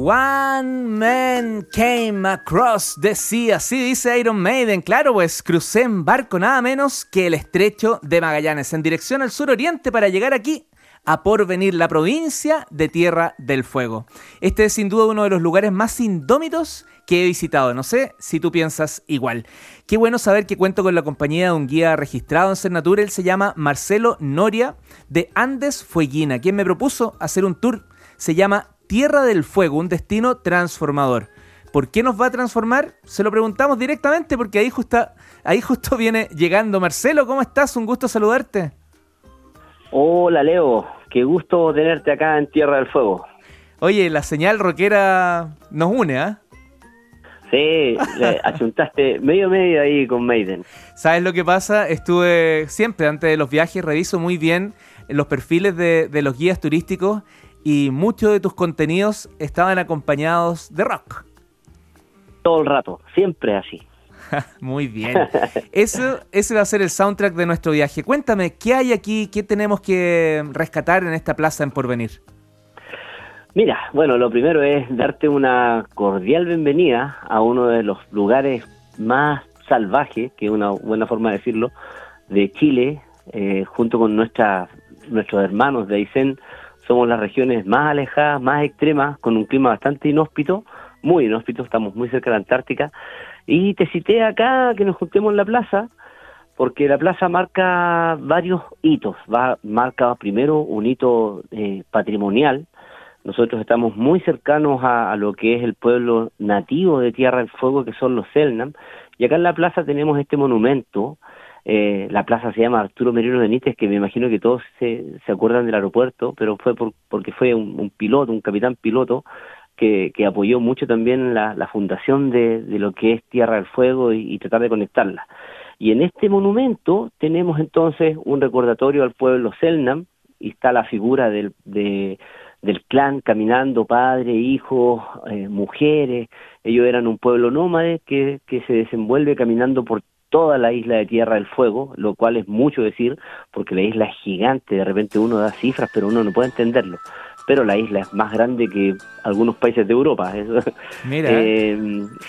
One man came across the sea, así dice Iron Maiden. Claro, pues crucé en barco nada menos que el estrecho de Magallanes en dirección al suroriente para llegar aquí a Porvenir, la provincia de Tierra del Fuego. Este es sin duda uno de los lugares más indómitos que he visitado. No sé si tú piensas igual. Qué bueno saber que cuento con la compañía de un guía registrado en Cernatura. Él se llama Marcelo Noria de Andes Fueguina, quien me propuso hacer un tour. Se llama Tierra del Fuego, un destino transformador. ¿Por qué nos va a transformar? Se lo preguntamos directamente porque ahí justo, ahí justo viene llegando. Marcelo, ¿cómo estás? Un gusto saludarte. Hola Leo, qué gusto tenerte acá en Tierra del Fuego. Oye, la señal rockera nos une, ¿ah? Sí, le achuntaste medio medio ahí con Maiden. ¿Sabes lo que pasa? Estuve siempre, antes de los viajes, reviso muy bien los perfiles de, de los guías turísticos y muchos de tus contenidos estaban acompañados de rock. Todo el rato, siempre así. Muy bien. Eso, ese va a ser el soundtrack de nuestro viaje. Cuéntame, ¿qué hay aquí? ¿Qué tenemos que rescatar en esta plaza en Porvenir? Mira, bueno, lo primero es darte una cordial bienvenida a uno de los lugares más salvajes, que es una buena forma de decirlo, de Chile, eh, junto con nuestra, nuestros hermanos de Aysén. Somos las regiones más alejadas, más extremas, con un clima bastante inhóspito, muy inhóspito, estamos muy cerca de la Antártica. Y te cité acá que nos juntemos en la plaza, porque la plaza marca varios hitos. Va, marca primero un hito eh, patrimonial, nosotros estamos muy cercanos a, lo que es el pueblo nativo de Tierra del Fuego, que son los Selnam, y acá en la plaza tenemos este monumento, eh, la plaza se llama Arturo Merino Benítez, que me imagino que todos se, acuerdan del aeropuerto, pero fue porque fue un, piloto, un capitán piloto, que, que apoyó mucho también la, la fundación de, de, lo que es Tierra del Fuego y, tratar de conectarla. Y en este monumento tenemos entonces un recordatorio al pueblo Selnam, y está la figura del, de, del clan caminando, padre, hijos, eh, mujeres. Ellos eran un pueblo nómade que, que se desenvuelve caminando por toda la isla de Tierra del Fuego, lo cual es mucho decir, porque la isla es gigante, de repente uno da cifras, pero uno no puede entenderlo. Pero la isla es más grande que algunos países de Europa. Mira. Eh,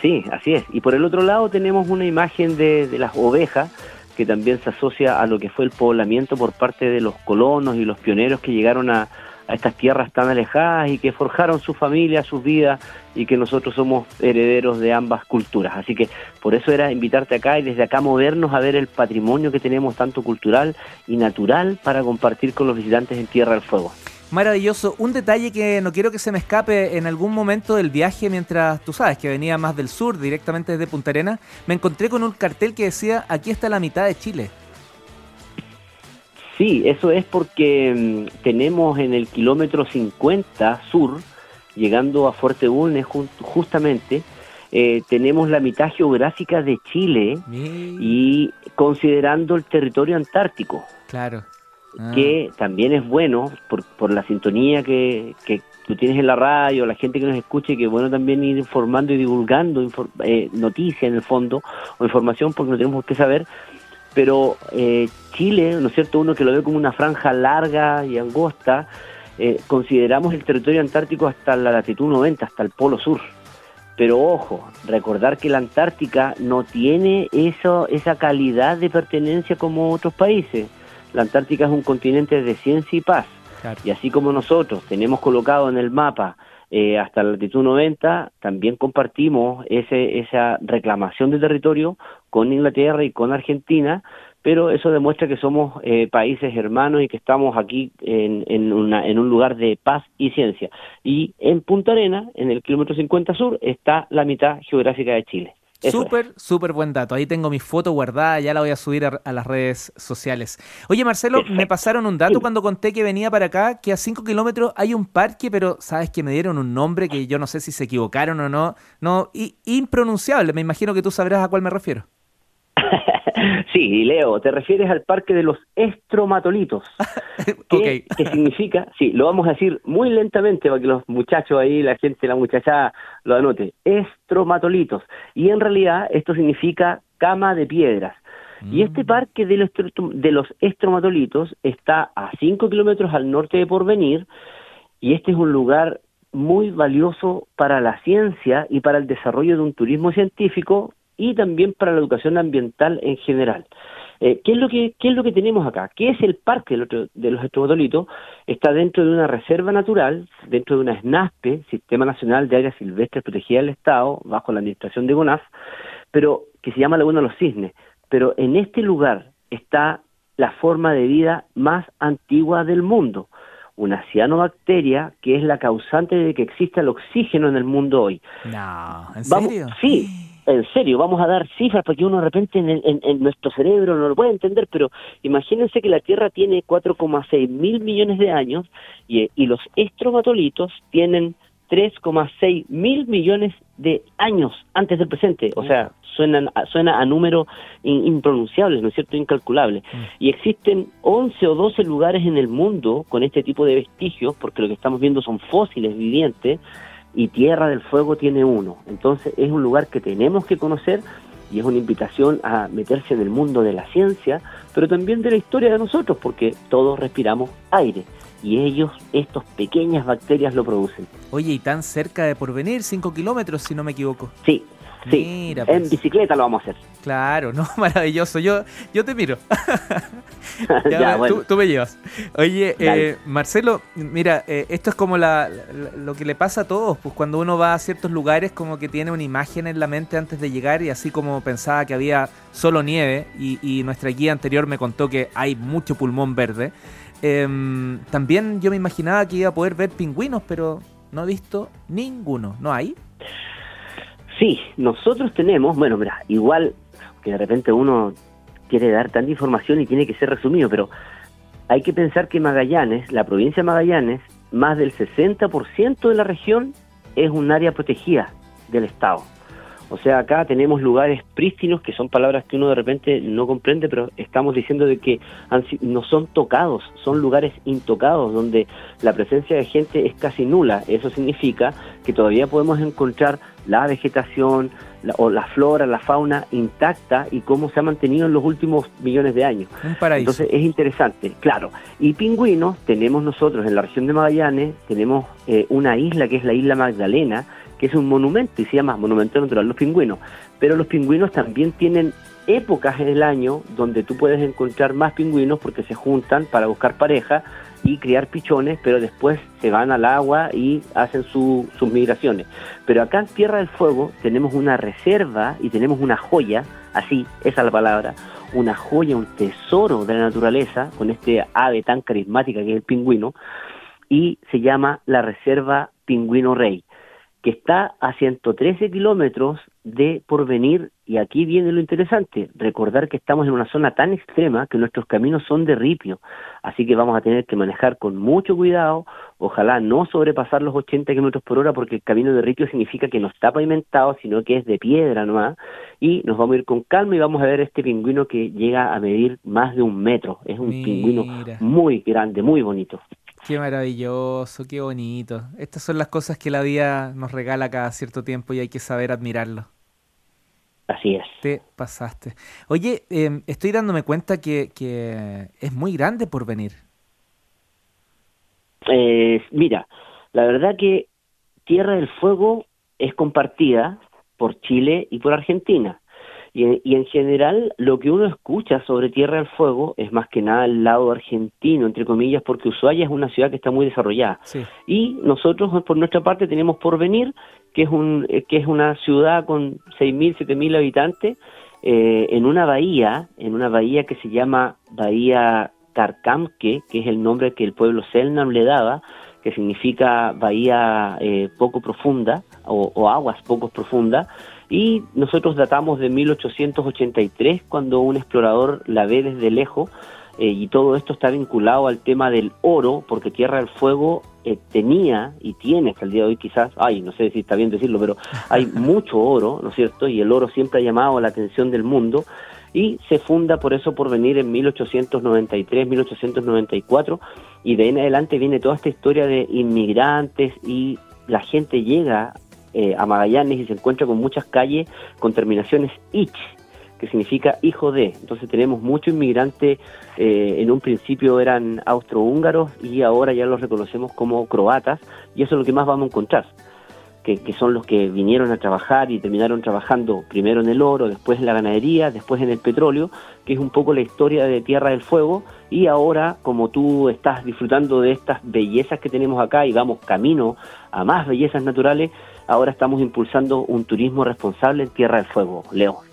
sí, así es. Y por el otro lado tenemos una imagen de, de las ovejas, que también se asocia a lo que fue el poblamiento por parte de los colonos y los pioneros que llegaron a, a estas tierras tan alejadas y que forjaron su familia, sus vidas y que nosotros somos herederos de ambas culturas. Así que por eso era invitarte acá y desde acá movernos a ver el patrimonio que tenemos tanto cultural y natural para compartir con los visitantes en Tierra del Fuego. Maravilloso. Un detalle que no quiero que se me escape en algún momento del viaje, mientras tú sabes que venía más del sur, directamente desde Punta Arena, me encontré con un cartel que decía, aquí está la mitad de Chile. Sí, eso es porque mm, tenemos en el kilómetro 50 sur, llegando a Fuerte Bulnes justamente, eh, tenemos la mitad geográfica de Chile y considerando el territorio antártico. Claro. Que ah. también es bueno por, por la sintonía que, que, tú tienes en la radio, la gente que nos escuche, que es bueno también ir informando y divulgando eh, noticias en el fondo o información porque no tenemos que saber pero eh, Chile, ¿no es cierto? Uno que lo ve como una franja larga y angosta, eh, consideramos el territorio antártico hasta la latitud 90, hasta el polo sur. Pero ojo, recordar que la Antártica no tiene eso, esa calidad de pertenencia como otros países. La Antártica es un continente de ciencia y paz. Y así como nosotros tenemos colocado en el mapa eh, hasta la latitud 90, también compartimos ese, esa reclamación de territorio con Inglaterra y con Argentina, pero eso demuestra que somos eh, países hermanos y que estamos aquí en, en, una, en un lugar de paz y ciencia. Y en Punta Arena, en el kilómetro 50 sur, está la mitad geográfica de Chile. Súper, súper buen dato. Ahí tengo mi foto guardada, ya la voy a subir a, las redes sociales. Oye, Marcelo, me pasaron un dato cuando conté que venía para acá, que a 5 kilómetros hay un parque, pero sabes que me dieron un nombre que yo no sé si se equivocaron o no. No, impronunciable. Me imagino que tú sabrás a cuál me refiero. Sí, Leo, te refieres al parque de los estromatolitos. ¿Qué, significa? Sí, lo vamos a decir muy lentamente para que los muchachos ahí, la gente, la muchacha lo anote. Estromatolitos. Y en realidad esto significa cama de piedras. Y mm. este parque de los, de los estromatolitos está a 5 kilómetros al norte de Porvenir y este es un lugar muy valioso para la ciencia y para el desarrollo de un turismo científico y también para la educación ambiental en general. Eh, ¿qué, es lo que, ¿Qué es lo que tenemos acá? ¿Qué es el parque de los estromatolitos? Está dentro de una reserva natural, dentro de una SNASPE, Sistema Nacional de Áreas Silvestres Protegidas del Estado, bajo la administración de GONAF, pero que se llama Laguna de los Cisnes. Pero en este lugar está la forma de vida más antigua del mundo, una cianobacteria que es la causante de que exista el oxígeno en el mundo hoy. No, ¿en serio? sí, en serio, vamos a dar cifras porque uno de repente en, nuestro cerebro no lo puede entender, pero imagínense que la Tierra tiene 4,6 mil millones de años y, y los estromatolitos tienen 3,6 mil millones de años antes del presente. O sea, suenan, suena a números impronunciables, ¿no es cierto?, incalculables. Mm. Y existen 11 o 12 lugares en el mundo con este tipo de vestigios, porque lo que estamos viendo son fósiles vivientes, y Tierra del Fuego tiene uno. Entonces es un lugar que tenemos que conocer y es una invitación a meterse en el mundo de la ciencia, pero también de la historia de nosotros, porque todos respiramos aire y ellos, estos pequeñas bacterias, lo producen. Oye, y tan cerca de Porvenir, 5 kilómetros, si no me equivoco. Sí, Sí, en pues. bicicleta lo vamos a hacer. Claro, no, maravilloso. Yo, yo te miro. tú, me llevas. Oye, eh, Marcelo, mira, eh, esto es como la, lo que le pasa a todos. Pues cuando uno va a ciertos lugares, como que tiene una imagen en la mente antes de llegar, y así como pensaba que había solo nieve, y, nuestra guía anterior me contó que hay mucho pulmón verde. Em, también yo me imaginaba que iba a poder ver pingüinos, pero no he visto ninguno. ¿No hay? Sí, nosotros tenemos, bueno, mira, igual que de repente uno quiere dar tanta información y tiene que ser resumido, pero hay que pensar que Magallanes, la provincia de Magallanes, más del 60% de la región es un área protegida del Estado. O sea, acá tenemos lugares prístinos, que son palabras que uno de repente no comprende, pero estamos diciendo de que no son tocados, son lugares intocados, donde la presencia de gente es casi nula. Eso significa que todavía podemos encontrar la vegetación o la flora, la fauna intacta y cómo se ha mantenido en los últimos millones de años. Un paraíso. Entonces es interesante, claro. Y pingüinos tenemos nosotros en la región de Magallanes, tenemos eh, una isla que es la isla Magdalena, que es un monumento y se llama Monumento Natural Los Pingüinos. Pero los pingüinos también tienen épocas en el año donde tú puedes encontrar más pingüinos porque se juntan para buscar pareja y criar pichones, pero después se van al agua y hacen sus migraciones. Pero acá en Tierra del Fuego tenemos una reserva y tenemos una joya, así, esa es la palabra, una joya, un tesoro de la naturaleza, con este ave tan carismática que es el pingüino, y se llama la Reserva Pingüino Rey que está a 113 kilómetros de Porvenir, y aquí viene lo interesante, recordar que estamos en una zona tan extrema que nuestros caminos son de ripio, así que vamos a tener que manejar con mucho cuidado, ojalá no sobrepasar los 80 kilómetros por hora, porque el camino de ripio significa que no está pavimentado, sino que es de piedra nomás, y nos vamos a ir con calma y vamos a ver este pingüino que llega a medir más de un metro, es un pingüino muy grande, muy bonito. Qué maravilloso, qué bonito. Estas son las cosas que la vida nos regala cada cierto tiempo y hay que saber admirarlo. Así es. Te pasaste. Oye, em, estoy dándome cuenta que, es muy grande por venir. Eh, mira, la verdad que Tierra del Fuego es compartida por Chile y por Argentina. Y, en general lo que uno escucha sobre Tierra del Fuego es más que nada el lado argentino, entre comillas, porque Ushuaia es una ciudad que está muy desarrollada. Y nosotros, por nuestra parte, tenemos Porvenir, que es, un, eh, que es una ciudad con 6.000, 7.000 habitantes, eh, en una bahía, en una bahía que se llama Bahía Carcamque, que es el nombre que el pueblo Selnam le daba, que significa bahía eh, poco profunda o, o aguas poco profundas, y nosotros datamos de 1883 cuando un explorador la ve desde lejos eh, y todo esto está vinculado al tema del oro, porque Tierra del Fuego eh, tenía y tiene hasta el día de hoy quizás, ay, no sé si está bien decirlo, pero hay mucho oro, ¿no es cierto? Y el oro siempre ha llamado la atención del mundo y se funda por eso por venir en 1893, 1894 y de ahí en adelante viene toda esta historia de inmigrantes y la gente llega eh, a Magallanes y se encuentra con muchas calles con terminaciones ich, que significa hijo de. Entonces tenemos muchos inmigrantes, eh, en un principio eran austrohúngaros y ahora ya los reconocemos como croatas y eso es lo que más vamos a encontrar. Que, son los que vinieron a trabajar y terminaron trabajando primero en el oro, después en la ganadería, después en el petróleo, que es un poco la historia de Tierra del Fuego, y ahora, como tú estás disfrutando de estas bellezas que tenemos acá y vamos camino a más bellezas naturales, ahora estamos impulsando un turismo responsable en Tierra del Fuego, Leo.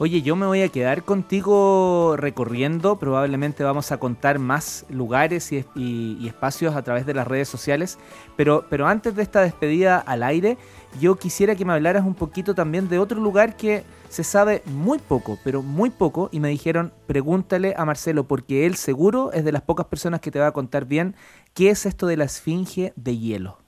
Oye, yo me voy a quedar contigo recorriendo, probablemente vamos a contar más lugares y, espacios a través de las redes sociales, pero, pero antes de esta despedida al aire, yo quisiera que me hablaras un poquito también de otro lugar que se sabe muy poco, pero muy poco, y me dijeron, pregúntale a Marcelo, porque él seguro es de las pocas personas que te va a contar bien qué es esto de la esfinge de hielo.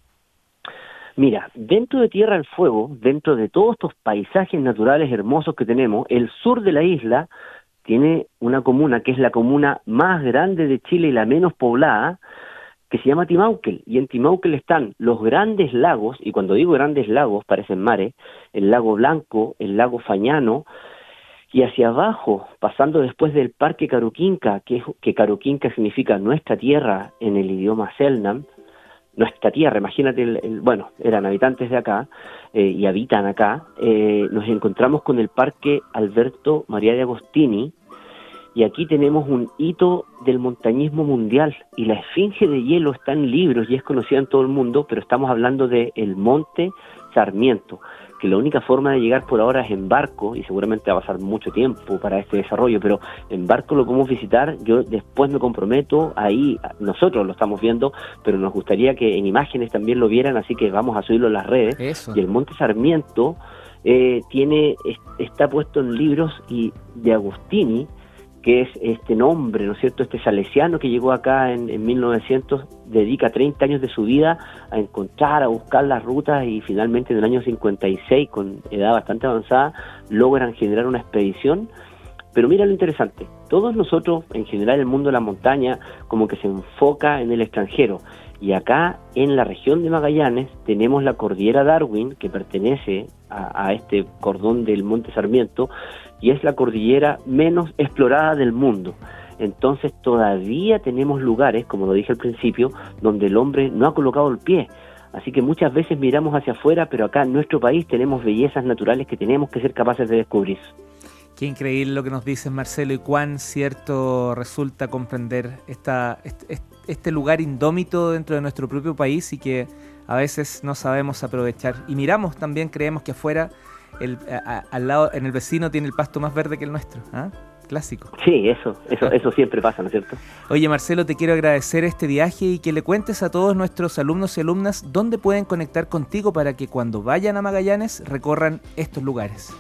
Mira, dentro de Tierra del Fuego, dentro de todos estos paisajes naturales hermosos que tenemos, el sur de la isla tiene una comuna que es la comuna más grande de Chile y la menos poblada, que se llama Timauquel. Y en Timauquel están los grandes lagos, y cuando digo grandes lagos parecen mares, el lago Blanco, el lago Fañano, y hacia abajo, pasando después del Parque Caruquinca, que, que Caruquinca significa nuestra tierra en el idioma Selnam, nuestra tierra, imagínate, el, bueno, eran habitantes de acá eh, y habitan acá, eh, nos encontramos con el Parque Alberto María de Agostini y aquí tenemos un hito del montañismo mundial y la esfinge de hielo está en libros y es conocida en todo el mundo, pero estamos hablando de el Monte Sarmiento que la única forma de llegar por ahora es en barco y seguramente va a pasar mucho tiempo para este desarrollo, pero en barco lo podemos visitar, yo después me comprometo, ahí nosotros lo estamos viendo, pero nos gustaría que en imágenes también lo vieran, así que vamos a subirlo en las redes. Y el Monte Sarmiento eh, tiene está puesto en libros y de Agustini, que es este nombre, ¿no es cierto? Este salesiano que llegó acá en, en, 1900, dedica 30 años de su vida a encontrar, a buscar las rutas y finalmente en el año 56, con edad bastante avanzada, logran generar una expedición. Pero mira lo interesante, todos nosotros, en general el mundo de la montaña, como que se enfoca en el extranjero. Y acá en la región de Magallanes tenemos la cordillera Darwin, que pertenece a, este cordón del Monte Sarmiento, y es la cordillera menos explorada del mundo. Entonces todavía tenemos lugares, como lo dije al principio, donde el hombre no ha colocado el pie. Así que muchas veces miramos hacia afuera, pero acá en nuestro país tenemos bellezas naturales que tenemos que ser capaces de descubrir. Qué increíble lo que nos dices, Marcelo, y cuán cierto resulta comprender esta, este, este lugar indómito dentro de nuestro propio país y que a veces no sabemos aprovechar. Y miramos también, creemos que afuera el, al lado, en el vecino tiene el pasto más verde que el nuestro. ¿ah? Clásico. Sí, eso, eso, eso siempre pasa, ¿no es cierto? Oye, Marcelo, te quiero agradecer este viaje y que le cuentes a todos nuestros alumnos y alumnas dónde pueden conectar contigo para que cuando vayan a Magallanes recorran estos lugares.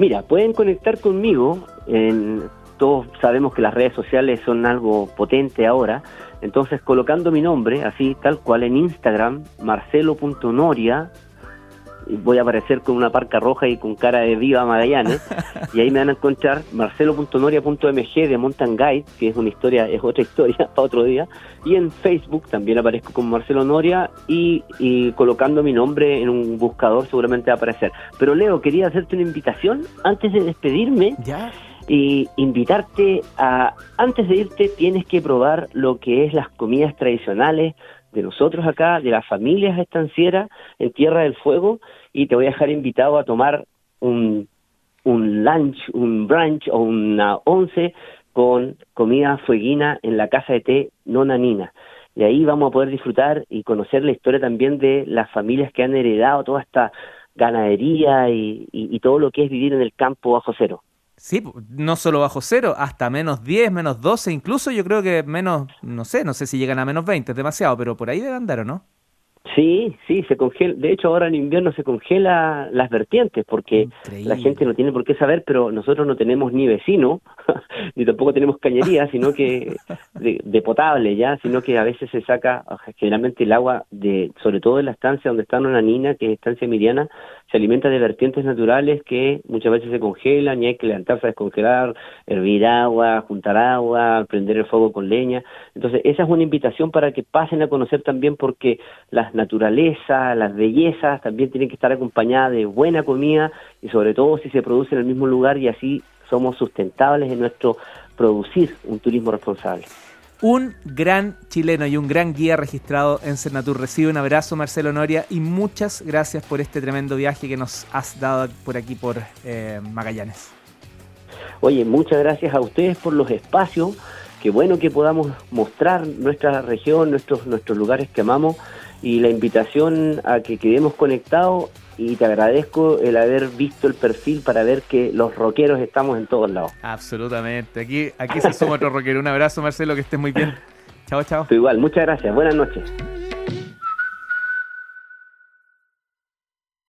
Mira, pueden conectar conmigo en todos sabemos que las redes sociales son algo potente ahora, entonces colocando mi nombre, así tal cual en Instagram, marcelo.noria, voy a aparecer con una parca roja y con cara de viva Magallanes, y ahí me van a encontrar marcelo.noria.mg de Mountain Guide, que es una historia, es otra historia para otro día, y en Facebook también aparezco con Marcelo Noria y, y colocando mi nombre en un buscador seguramente va a aparecer. Pero Leo, quería hacerte una invitación antes de despedirme. ¿Ya? y invitarte a, antes de irte tienes que probar lo que es las comidas tradicionales de nosotros acá, de las familias estancieras en Tierra del Fuego, y te voy a dejar invitado a tomar un, un lunch, un brunch o una once con comida fueguina en la casa de té Nona Nina. Y ahí vamos a poder disfrutar y conocer la historia también de las familias que han heredado toda esta ganadería y, y todo lo que es vivir en el campo bajo cero. Sí, no solo bajo cero, hasta menos 10, menos 12, incluso yo creo que menos, no sé, no sé si llegan a menos 20, es demasiado, pero por ahí debe andar, ¿o no? Sí, sí, se congela. De hecho, ahora en invierno se congela las vertientes porque la gente no tiene por qué saber, pero nosotros no tenemos ni vecino, ni tampoco tenemos cañería, sino que de, potable ya, sino que a veces se saca generalmente el agua de, sobre todo en la estancia donde está una nina, que es estancia miriana, se alimenta de vertientes naturales que muchas veces se congelan y hay que levantarse a descongelar, hervir agua, juntar agua, prender el fuego con leña. Entonces, esa es una invitación para que pasen a conocer también porque las naturaleza, las bellezas, también tienen que estar acompañadas de buena comida y sobre todo si se produce en el mismo lugar y así somos sustentables en nuestro producir un turismo responsable. Un gran chileno y un gran guía registrado en Cernatur. Recibe un abrazo, Marcelo Noria, y muchas gracias por este tremendo viaje que nos has dado por aquí, por eh, Magallanes. Oye, muchas gracias a ustedes por los espacios. Qué bueno que podamos mostrar nuestra región, nuestros, nuestros lugares que amamos y la invitación a que quedemos conectados y te agradezco el haber visto el perfil para ver que los rockeros estamos en todos lados. Absolutamente. Aquí, aquí se suma otro rockero. Un abrazo, Marcelo, que estés muy bien. Chao, chao. igual, muchas gracias. Buenas noches.